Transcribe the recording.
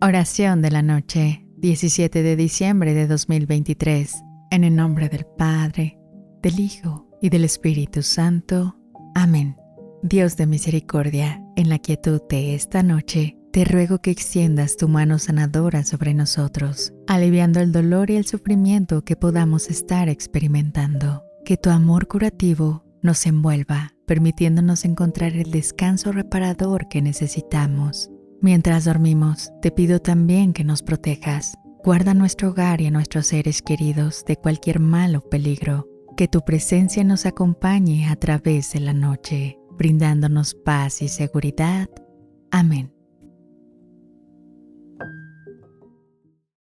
Oración de la noche, 17 de diciembre de 2023, en el nombre del Padre, del Hijo y del Espíritu Santo. Amén. Dios de misericordia, en la quietud de esta noche, te ruego que extiendas tu mano sanadora sobre nosotros, aliviando el dolor y el sufrimiento que podamos estar experimentando. Que tu amor curativo nos envuelva, permitiéndonos encontrar el descanso reparador que necesitamos. Mientras dormimos, te pido también que nos protejas. Guarda nuestro hogar y a nuestros seres queridos de cualquier mal o peligro. Que tu presencia nos acompañe a través de la noche, brindándonos paz y seguridad. Amén.